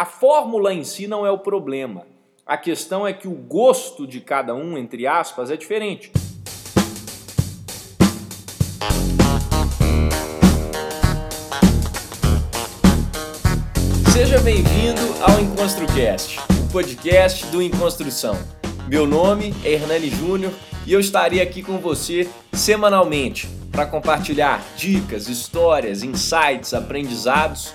A fórmula em si não é o problema. A questão é que o gosto de cada um, entre aspas, é diferente. Seja bem-vindo ao EnconstruCast, o podcast do Enconstrução. Meu nome é Hernani Júnior e eu estarei aqui com você semanalmente para compartilhar dicas, histórias, insights, aprendizados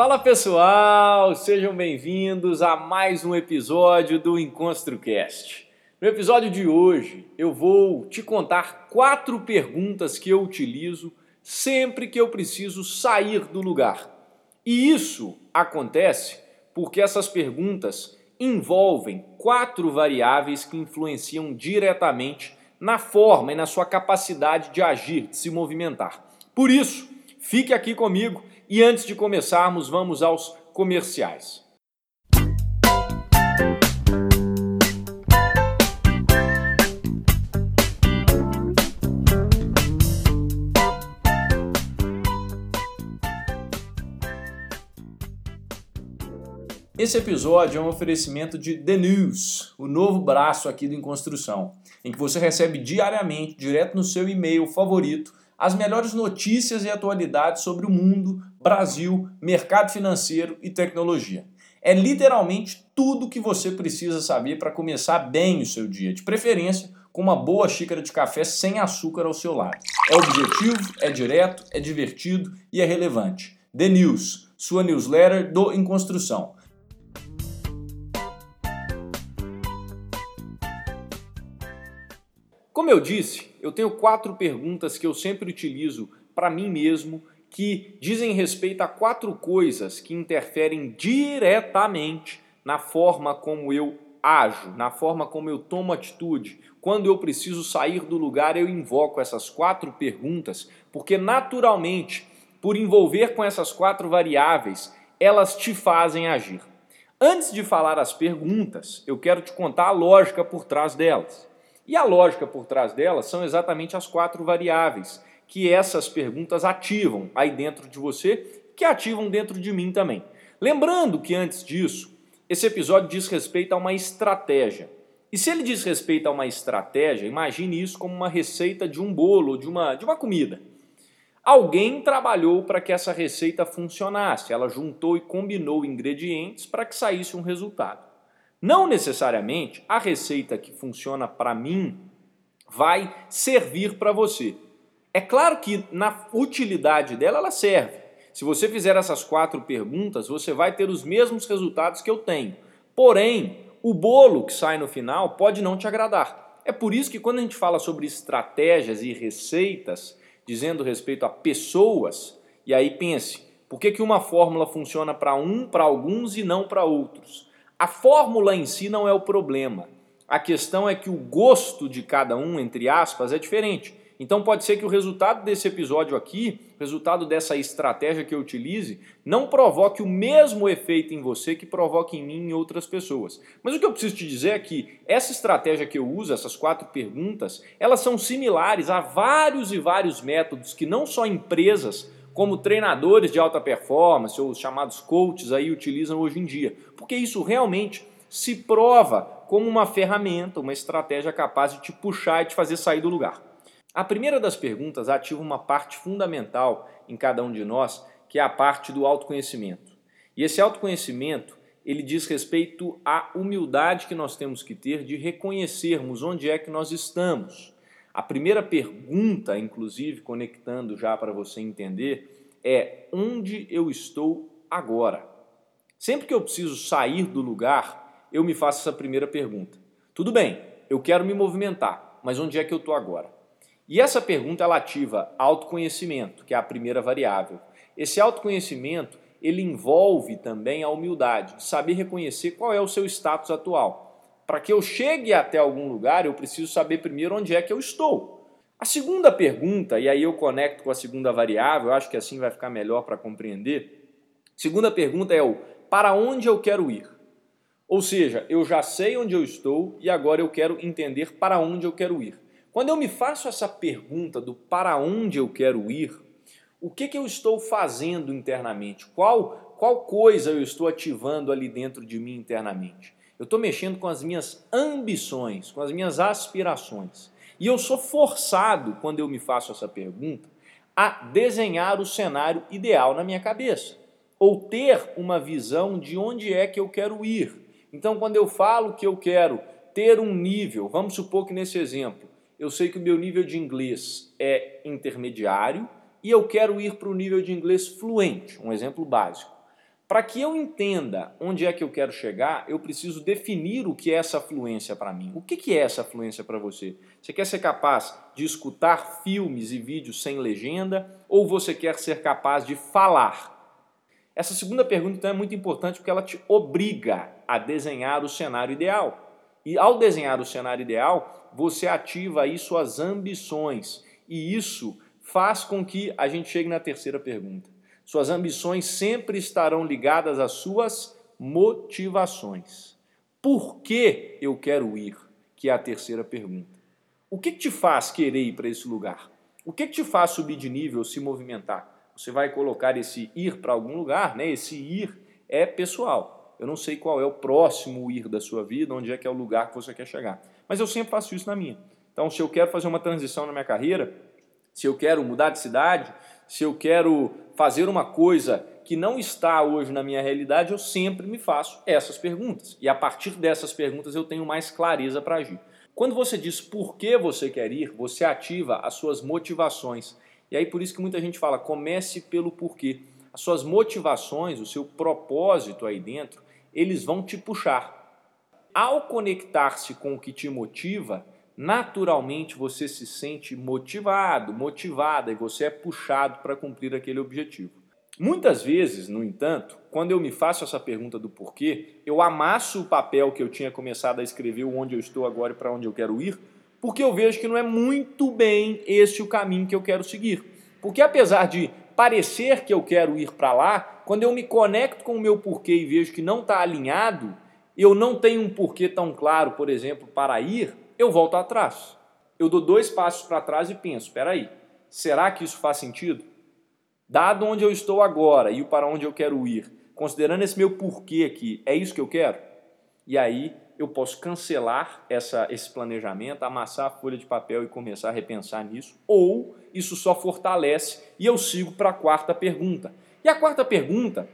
Fala pessoal, sejam bem-vindos a mais um episódio do EnconstruCast. No episódio de hoje eu vou te contar quatro perguntas que eu utilizo sempre que eu preciso sair do lugar. E isso acontece porque essas perguntas envolvem quatro variáveis que influenciam diretamente na forma e na sua capacidade de agir, de se movimentar. Por isso, fique aqui comigo e antes de começarmos, vamos aos comerciais. Esse episódio é um oferecimento de The News, o novo braço aqui do Construção, em que você recebe diariamente, direto no seu e-mail favorito, as melhores notícias e atualidades sobre o mundo, Brasil, mercado financeiro e tecnologia. É literalmente tudo que você precisa saber para começar bem o seu dia, de preferência com uma boa xícara de café sem açúcar ao seu lado. É objetivo, é direto, é divertido e é relevante. The News, sua newsletter do Em Construção. Como eu disse, eu tenho quatro perguntas que eu sempre utilizo para mim mesmo que dizem respeito a quatro coisas que interferem diretamente na forma como eu ajo, na forma como eu tomo atitude. Quando eu preciso sair do lugar, eu invoco essas quatro perguntas, porque naturalmente, por envolver com essas quatro variáveis, elas te fazem agir. Antes de falar as perguntas, eu quero te contar a lógica por trás delas. E a lógica por trás delas são exatamente as quatro variáveis que essas perguntas ativam aí dentro de você, que ativam dentro de mim também. Lembrando que antes disso, esse episódio diz respeito a uma estratégia. E se ele diz respeito a uma estratégia, imagine isso como uma receita de um bolo, de uma, de uma comida. Alguém trabalhou para que essa receita funcionasse, ela juntou e combinou ingredientes para que saísse um resultado. Não necessariamente a receita que funciona para mim vai servir para você. É claro que na utilidade dela ela serve. Se você fizer essas quatro perguntas, você vai ter os mesmos resultados que eu tenho. Porém, o bolo que sai no final pode não te agradar. É por isso que quando a gente fala sobre estratégias e receitas, dizendo respeito a pessoas, e aí pense, por que, que uma fórmula funciona para um, para alguns e não para outros? A fórmula em si não é o problema. A questão é que o gosto de cada um, entre aspas, é diferente. Então pode ser que o resultado desse episódio aqui, resultado dessa estratégia que eu utilize, não provoque o mesmo efeito em você que provoque em mim e em outras pessoas. Mas o que eu preciso te dizer é que essa estratégia que eu uso, essas quatro perguntas, elas são similares a vários e vários métodos que não só empresas como treinadores de alta performance ou os chamados coaches aí utilizam hoje em dia, porque isso realmente se prova como uma ferramenta, uma estratégia capaz de te puxar e te fazer sair do lugar. A primeira das perguntas ativa uma parte fundamental em cada um de nós, que é a parte do autoconhecimento. E esse autoconhecimento, ele diz respeito à humildade que nós temos que ter de reconhecermos onde é que nós estamos a primeira pergunta, inclusive, conectando já para você entender, é onde eu estou agora? Sempre que eu preciso sair do lugar, eu me faço essa primeira pergunta. Tudo bem, eu quero me movimentar. mas onde é que eu estou agora? E essa pergunta ela ativa autoconhecimento, que é a primeira variável. Esse autoconhecimento ele envolve também a humildade, de saber reconhecer qual é o seu status atual. Para que eu chegue até algum lugar, eu preciso saber primeiro onde é que eu estou. A segunda pergunta, e aí eu conecto com a segunda variável, acho que assim vai ficar melhor para compreender. Segunda pergunta é o para onde eu quero ir? Ou seja, eu já sei onde eu estou e agora eu quero entender para onde eu quero ir. Quando eu me faço essa pergunta do para onde eu quero ir, o que, que eu estou fazendo internamente? Qual, qual coisa eu estou ativando ali dentro de mim internamente? Eu estou mexendo com as minhas ambições, com as minhas aspirações. E eu sou forçado, quando eu me faço essa pergunta, a desenhar o cenário ideal na minha cabeça. Ou ter uma visão de onde é que eu quero ir. Então, quando eu falo que eu quero ter um nível, vamos supor que nesse exemplo, eu sei que o meu nível de inglês é intermediário, e eu quero ir para o nível de inglês fluente, um exemplo básico. Para que eu entenda onde é que eu quero chegar, eu preciso definir o que é essa fluência para mim. O que é essa fluência para você? Você quer ser capaz de escutar filmes e vídeos sem legenda ou você quer ser capaz de falar? Essa segunda pergunta então, é muito importante porque ela te obriga a desenhar o cenário ideal. E ao desenhar o cenário ideal, você ativa aí suas ambições. E isso faz com que a gente chegue na terceira pergunta. Suas ambições sempre estarão ligadas às suas motivações. Por que eu quero ir? Que é a terceira pergunta. O que, te faz querer ir para esse lugar? O que, que te faz subir de nível, se movimentar? Você vai colocar esse ir para algum lugar, né? Esse ir é pessoal. Eu não sei qual é o próximo ir da sua vida, onde é que é o lugar que você quer chegar. Mas eu sempre faço isso na minha. Então, se eu quero fazer uma transição na minha carreira, se eu quero mudar de cidade, se eu quero fazer uma coisa que não está hoje na minha realidade, eu sempre me faço essas perguntas. E a partir dessas perguntas eu tenho mais clareza para agir. Quando você diz por que você quer ir, você ativa as suas motivações. E aí por isso que muita gente fala, comece pelo porquê. As suas motivações, o seu propósito aí dentro, eles vão te puxar. Ao conectar-se com o que te motiva, naturalmente você se sente motivado, motivada e você é puxado para cumprir aquele objetivo. Muitas vezes, no entanto, quando eu me faço essa pergunta do porquê, eu amasso o papel que eu tinha começado a escrever, onde eu estou agora e para onde eu quero ir, porque eu vejo que não é muito bem esse o caminho que eu quero seguir. Porque apesar de parecer que eu quero ir para lá, quando eu me conecto com o meu porquê e vejo que não está alinhado, eu não tenho um porquê tão claro, por exemplo, para ir, eu volto atrás. Eu dou dois passos para trás e penso: espera aí, será que isso faz sentido? Dado onde eu estou agora e o para onde eu quero ir, considerando esse meu porquê aqui, é isso que eu quero? E aí eu posso cancelar essa, esse planejamento, amassar a folha de papel e começar a repensar nisso, ou isso só fortalece e eu sigo para a quarta pergunta. E a quarta pergunta,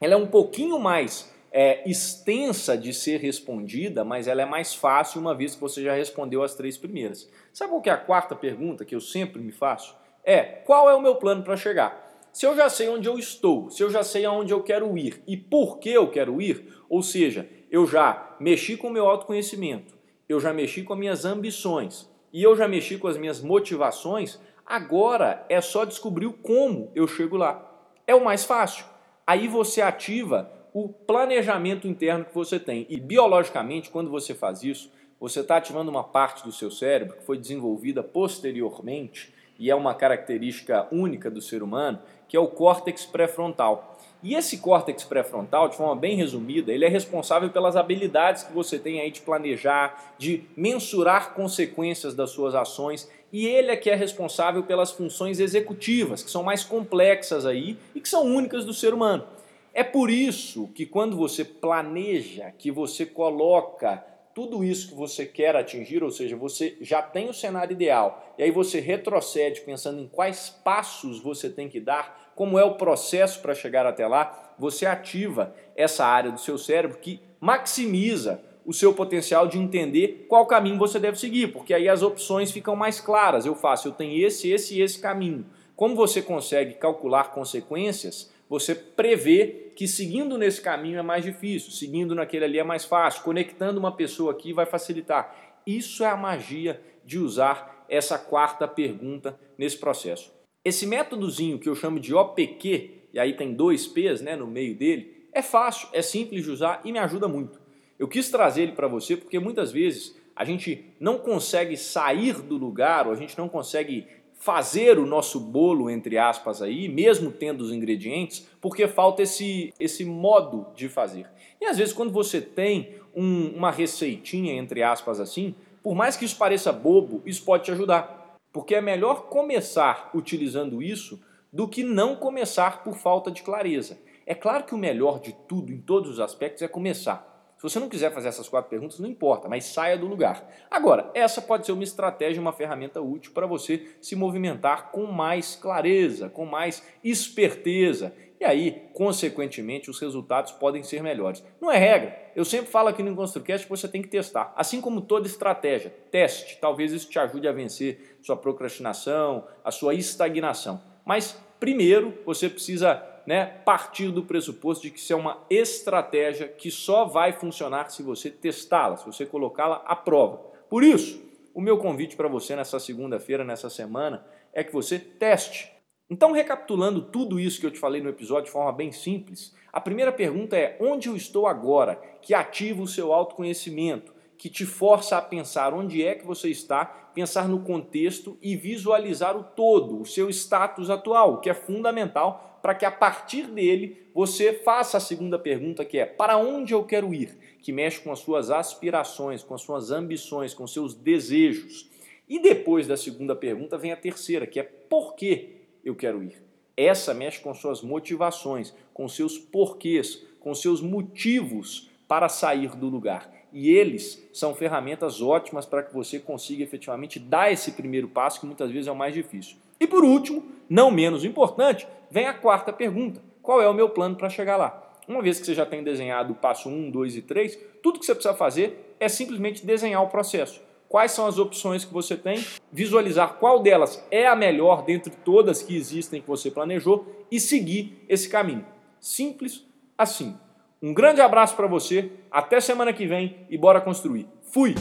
ela é um pouquinho mais é extensa de ser respondida, mas ela é mais fácil uma vez que você já respondeu as três primeiras. Sabe qual que é a quarta pergunta que eu sempre me faço? É, qual é o meu plano para chegar? Se eu já sei onde eu estou, se eu já sei aonde eu quero ir e por que eu quero ir, ou seja, eu já mexi com o meu autoconhecimento, eu já mexi com as minhas ambições e eu já mexi com as minhas motivações, agora é só descobrir o como eu chego lá. É o mais fácil. Aí você ativa o planejamento interno que você tem. E biologicamente, quando você faz isso, você está ativando uma parte do seu cérebro que foi desenvolvida posteriormente e é uma característica única do ser humano, que é o córtex pré-frontal. E esse córtex pré-frontal, de forma bem resumida, ele é responsável pelas habilidades que você tem aí de planejar, de mensurar consequências das suas ações, e ele é que é responsável pelas funções executivas, que são mais complexas aí e que são únicas do ser humano. É por isso que quando você planeja, que você coloca tudo isso que você quer atingir, ou seja, você já tem o cenário ideal, e aí você retrocede pensando em quais passos você tem que dar, como é o processo para chegar até lá, você ativa essa área do seu cérebro que maximiza o seu potencial de entender qual caminho você deve seguir, porque aí as opções ficam mais claras. Eu faço, eu tenho esse, esse e esse caminho. Como você consegue calcular consequências, você prevê que seguindo nesse caminho é mais difícil, seguindo naquele ali é mais fácil, conectando uma pessoa aqui vai facilitar. Isso é a magia de usar essa quarta pergunta nesse processo. Esse métodozinho que eu chamo de OPQ, e aí tem dois P's né, no meio dele, é fácil, é simples de usar e me ajuda muito. Eu quis trazer ele para você porque muitas vezes a gente não consegue sair do lugar ou a gente não consegue fazer o nosso bolo, entre aspas, aí, mesmo tendo os ingredientes, porque falta esse, esse modo de fazer. E às vezes, quando você tem um, uma receitinha, entre aspas, assim, por mais que isso pareça bobo, isso pode te ajudar. Porque é melhor começar utilizando isso do que não começar por falta de clareza. É claro que o melhor de tudo, em todos os aspectos, é começar. Se você não quiser fazer essas quatro perguntas, não importa, mas saia do lugar. Agora, essa pode ser uma estratégia, uma ferramenta útil para você se movimentar com mais clareza, com mais esperteza. E aí, consequentemente, os resultados podem ser melhores. Não é regra. Eu sempre falo aqui no ConstruCast que você tem que testar. Assim como toda estratégia, teste. Talvez isso te ajude a vencer sua procrastinação, a sua estagnação. Mas primeiro você precisa né, partir do pressuposto de que isso é uma estratégia que só vai funcionar se você testá-la, se você colocá-la à prova. Por isso, o meu convite para você nessa segunda-feira, nessa semana, é que você teste. Então, recapitulando tudo isso que eu te falei no episódio de forma bem simples, a primeira pergunta é: onde eu estou agora que ativa o seu autoconhecimento? que te força a pensar onde é que você está, pensar no contexto e visualizar o todo, o seu status atual, que é fundamental para que a partir dele você faça a segunda pergunta que é: para onde eu quero ir? Que mexe com as suas aspirações, com as suas ambições, com seus desejos. E depois da segunda pergunta vem a terceira, que é por que eu quero ir? Essa mexe com suas motivações, com seus porquês, com seus motivos para sair do lugar e eles são ferramentas ótimas para que você consiga efetivamente dar esse primeiro passo, que muitas vezes é o mais difícil. E por último, não menos importante, vem a quarta pergunta: qual é o meu plano para chegar lá? Uma vez que você já tem desenhado o passo 1, 2 e 3, tudo que você precisa fazer é simplesmente desenhar o processo. Quais são as opções que você tem, visualizar qual delas é a melhor dentre todas que existem que você planejou e seguir esse caminho. Simples assim. Um grande abraço para você, até semana que vem e bora construir. Fui!